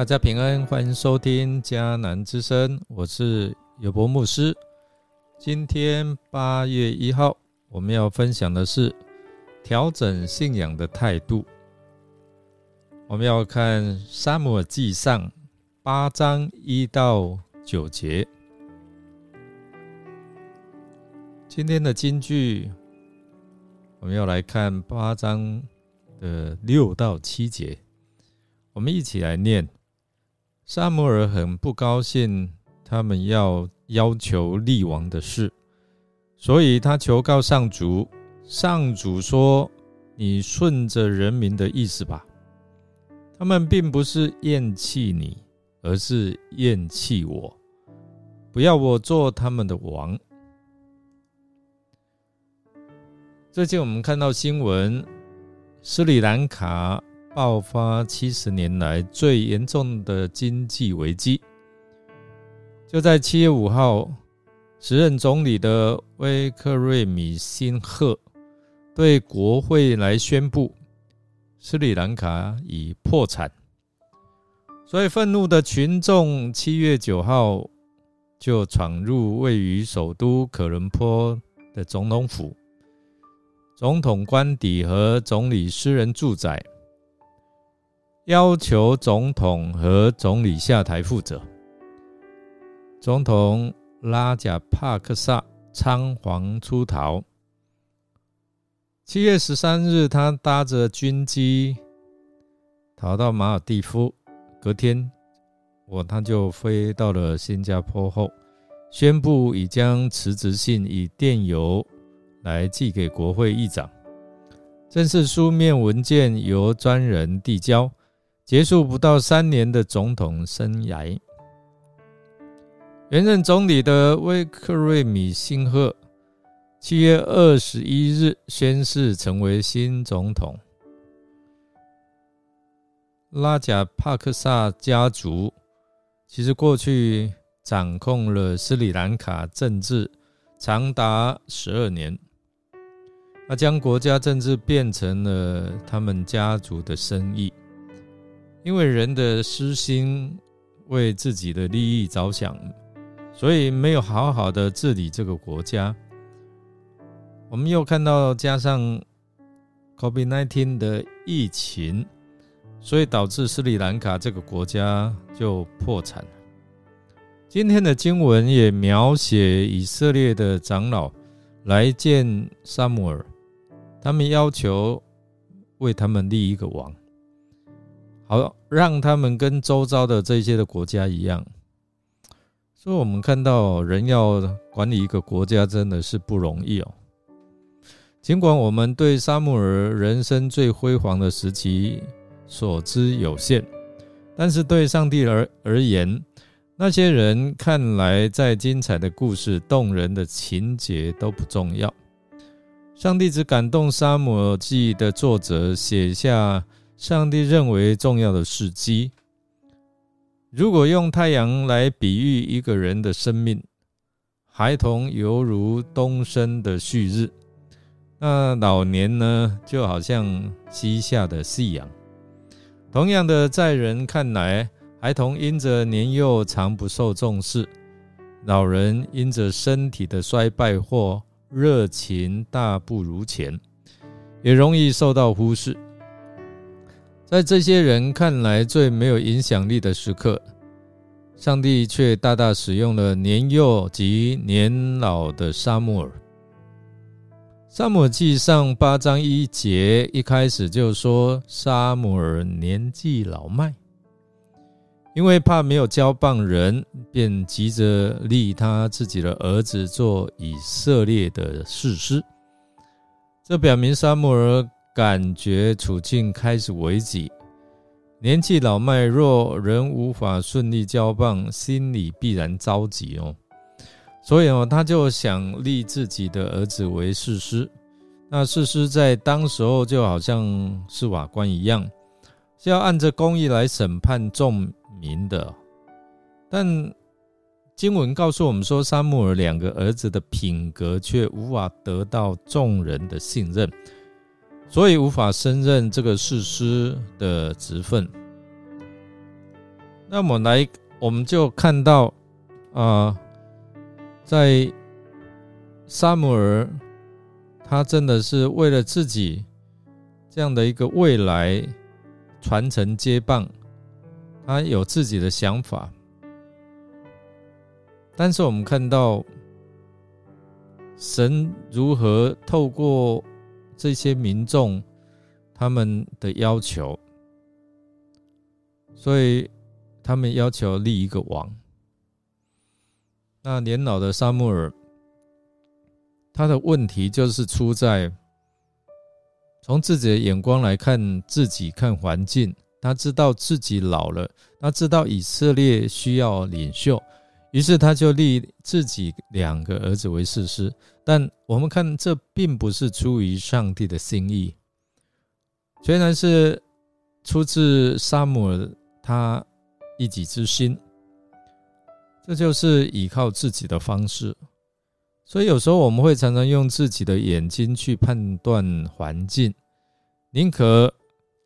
大家平安，欢迎收听迦南之声，我是有博牧师。今天八月一号，我们要分享的是调整信仰的态度。我们要看《沙漠记上》八章一到九节。今天的金句，我们要来看八章的六到七节。我们一起来念。沙摩尔很不高兴，他们要要求立王的事，所以他求告上主。上主说：“你顺着人民的意思吧。他们并不是厌弃你，而是厌弃我，不要我做他们的王。”最近我们看到新闻，斯里兰卡。爆发七十年来最严重的经济危机。就在七月五号，时任总理的威克瑞米辛赫对国会来宣布，斯里兰卡已破产。所以愤怒的群众七月九号就闯入位于首都可伦坡的总统府、总统官邸和总理私人住宅。要求总统和总理下台负责。总统拉贾帕克萨仓皇出逃。七月十三日，他搭着军机逃到马尔蒂夫。隔天，我他就飞到了新加坡后，宣布已将辞职信以电邮来寄给国会议长。正式书面文件由专人递交。结束不到三年的总统生涯，原任总理的威克瑞米辛赫七月二十一日宣誓成为新总统。拉贾帕克萨家族其实过去掌控了斯里兰卡政治长达十二年，他将国家政治变成了他们家族的生意。因为人的私心为自己的利益着想，所以没有好好的治理这个国家。我们又看到加上 COVID-19 的疫情，所以导致斯里兰卡这个国家就破产了。今天的经文也描写以色列的长老来见萨姆尔，他们要求为他们立一个王。好，让他们跟周遭的这些的国家一样。所以，我们看到人要管理一个国家，真的是不容易哦。尽管我们对沙姆尔人生最辉煌的时期所知有限，但是对上帝而而言，那些人看来再精彩的故事、动人的情节都不重要。上帝只感动《沙姆尔记》的作者写下。上帝认为重要的事迹，如果用太阳来比喻一个人的生命，孩童犹如东升的旭日，那老年呢，就好像西下的夕阳。同样的，在人看来，孩童因着年幼常不受重视，老人因着身体的衰败或热情大不如前，也容易受到忽视。在这些人看来最没有影响力的时刻，上帝却大大使用了年幼及年老的沙姆尔。沙姆记上八章一节一开始就说沙姆尔年纪老迈，因为怕没有交棒人，便急着立他自己的儿子做以色列的士师。这表明沙姆尔。感觉处境开始危急，年纪老迈，若人无法顺利交棒，心里必然着急哦。所以哦，他就想立自己的儿子为士师。那士师在当时候就好像是法官一样，是要按着公义来审判众民的。但经文告诉我们说，沙穆尔两个儿子的品格却无法得到众人的信任。所以无法胜任这个士师的职分。那么来，我们就看到啊，在萨姆尔，他真的是为了自己这样的一个未来传承接棒，他有自己的想法。但是我们看到神如何透过这些民众他们的要求，所以。他们要求立一个王。那年老的沙穆尔，他的问题就是出在从自己的眼光来看自己，看环境。他知道自己老了，他知道以色列需要领袖，于是他就立自己两个儿子为士师。但我们看，这并不是出于上帝的心意，虽然是出自萨姆尔他。一己之心，这就是依靠自己的方式。所以有时候我们会常常用自己的眼睛去判断环境，宁可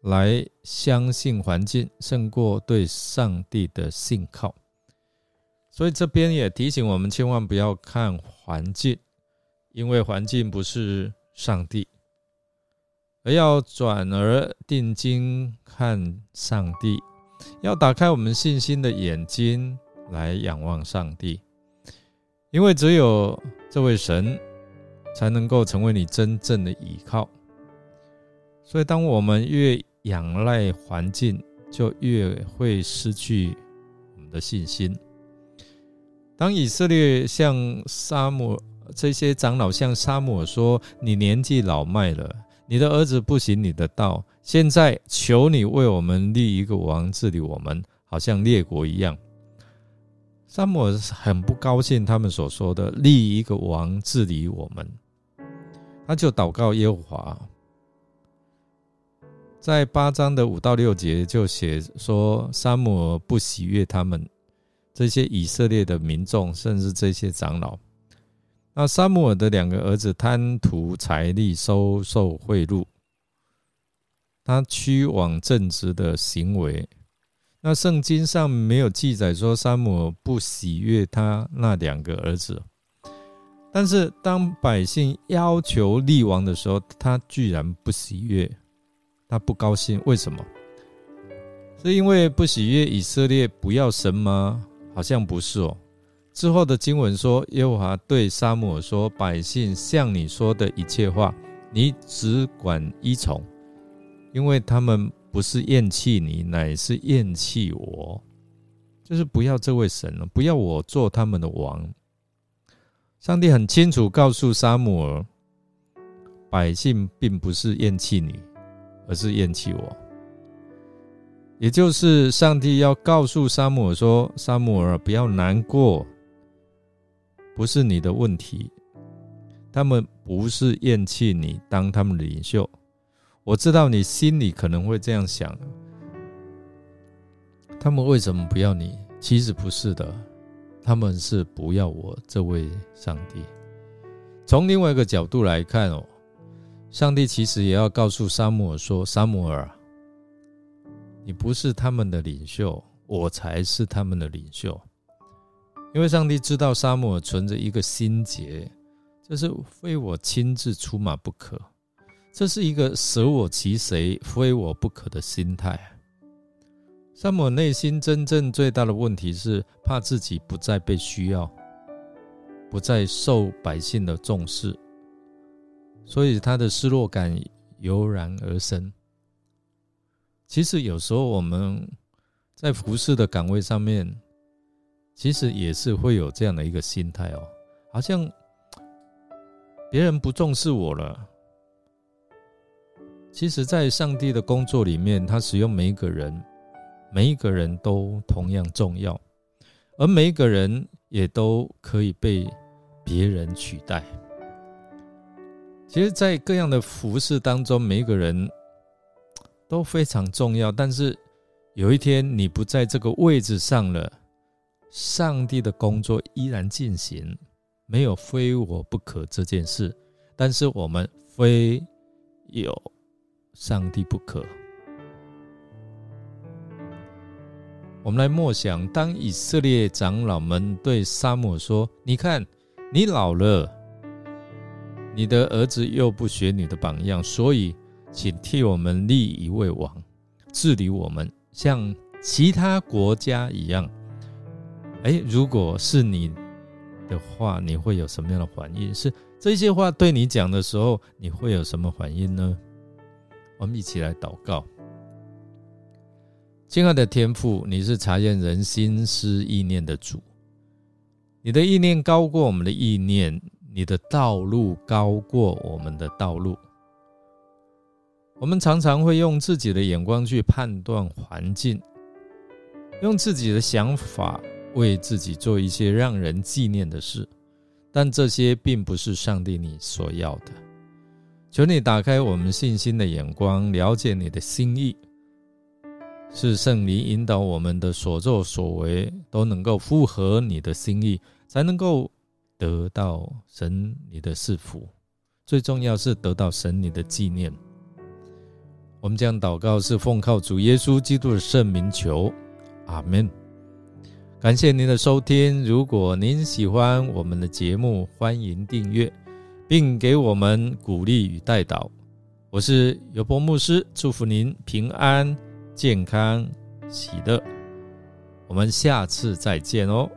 来相信环境，胜过对上帝的信靠。所以这边也提醒我们，千万不要看环境，因为环境不是上帝，而要转而定睛看上帝。要打开我们信心的眼睛来仰望上帝，因为只有这位神才能够成为你真正的依靠。所以，当我们越仰赖环境，就越会失去我们的信心。当以色列向沙姆这些长老向沙姆尔说：“你年纪老迈了，你的儿子不行你的道。”现在求你为我们立一个王治理我们，好像列国一样。萨姆很不高兴他们所说的立一个王治理我们，他就祷告耶和华。在八章的五到六节就写说，萨姆不喜悦他们这些以色列的民众，甚至这些长老。那萨姆尔的两个儿子贪图财力，收受贿赂。他屈枉正直的行为，那圣经上没有记载说山姆不喜悦他那两个儿子，但是当百姓要求立王的时候，他居然不喜悦，他不高兴，为什么？是因为不喜悦以色列不要神吗？好像不是哦。之后的经文说，耶和华对沙姆说：“百姓向你说的一切话，你只管依从。”因为他们不是厌弃你，乃是厌弃我，就是不要这位神了，不要我做他们的王。上帝很清楚告诉沙姆尔，百姓并不是厌弃你，而是厌弃我。也就是上帝要告诉沙姆尔说：“沙姆尔，不要难过，不是你的问题，他们不是厌弃你当他们的领袖。”我知道你心里可能会这样想：他们为什么不要你？其实不是的，他们是不要我这位上帝。从另外一个角度来看哦，上帝其实也要告诉沙姆尔说：“沙姆尔，你不是他们的领袖，我才是他们的领袖。因为上帝知道沙姆尔存着一个心结，这是非我亲自出马不可。”这是一个舍我其谁，非我不可的心态。萨姆内心真正最大的问题是怕自己不再被需要，不再受百姓的重视，所以他的失落感油然而生。其实有时候我们在服侍的岗位上面，其实也是会有这样的一个心态哦，好像别人不重视我了。其实，在上帝的工作里面，他使用每一个人，每一个人都同样重要，而每一个人也都可以被别人取代。其实，在各样的服饰当中，每一个人都非常重要。但是，有一天你不在这个位置上了，上帝的工作依然进行，没有非我不可这件事。但是，我们非有。上帝不可，我们来默想，当以色列长老们对沙漠说：“你看，你老了，你的儿子又不学你的榜样，所以，请替我们立一位王，治理我们，像其他国家一样。”哎，如果是你的话，你会有什么样的反应？是这些话对你讲的时候，你会有什么反应呢？我们一起来祷告。亲爱的天父，你是查验人心思意念的主，你的意念高过我们的意念，你的道路高过我们的道路。我们常常会用自己的眼光去判断环境，用自己的想法为自己做一些让人纪念的事，但这些并不是上帝你所要的。求你打开我们信心的眼光，了解你的心意。是圣灵引导我们的所作所为都能够符合你的心意，才能够得到神你的赐福。最重要是得到神你的纪念。我们将祷告是奉靠主耶稣基督的圣名求，阿门。感谢您的收听。如果您喜欢我们的节目，欢迎订阅，并给我们鼓励与带导。我是尤波牧师，祝福您平安。健康喜乐，我们下次再见哦。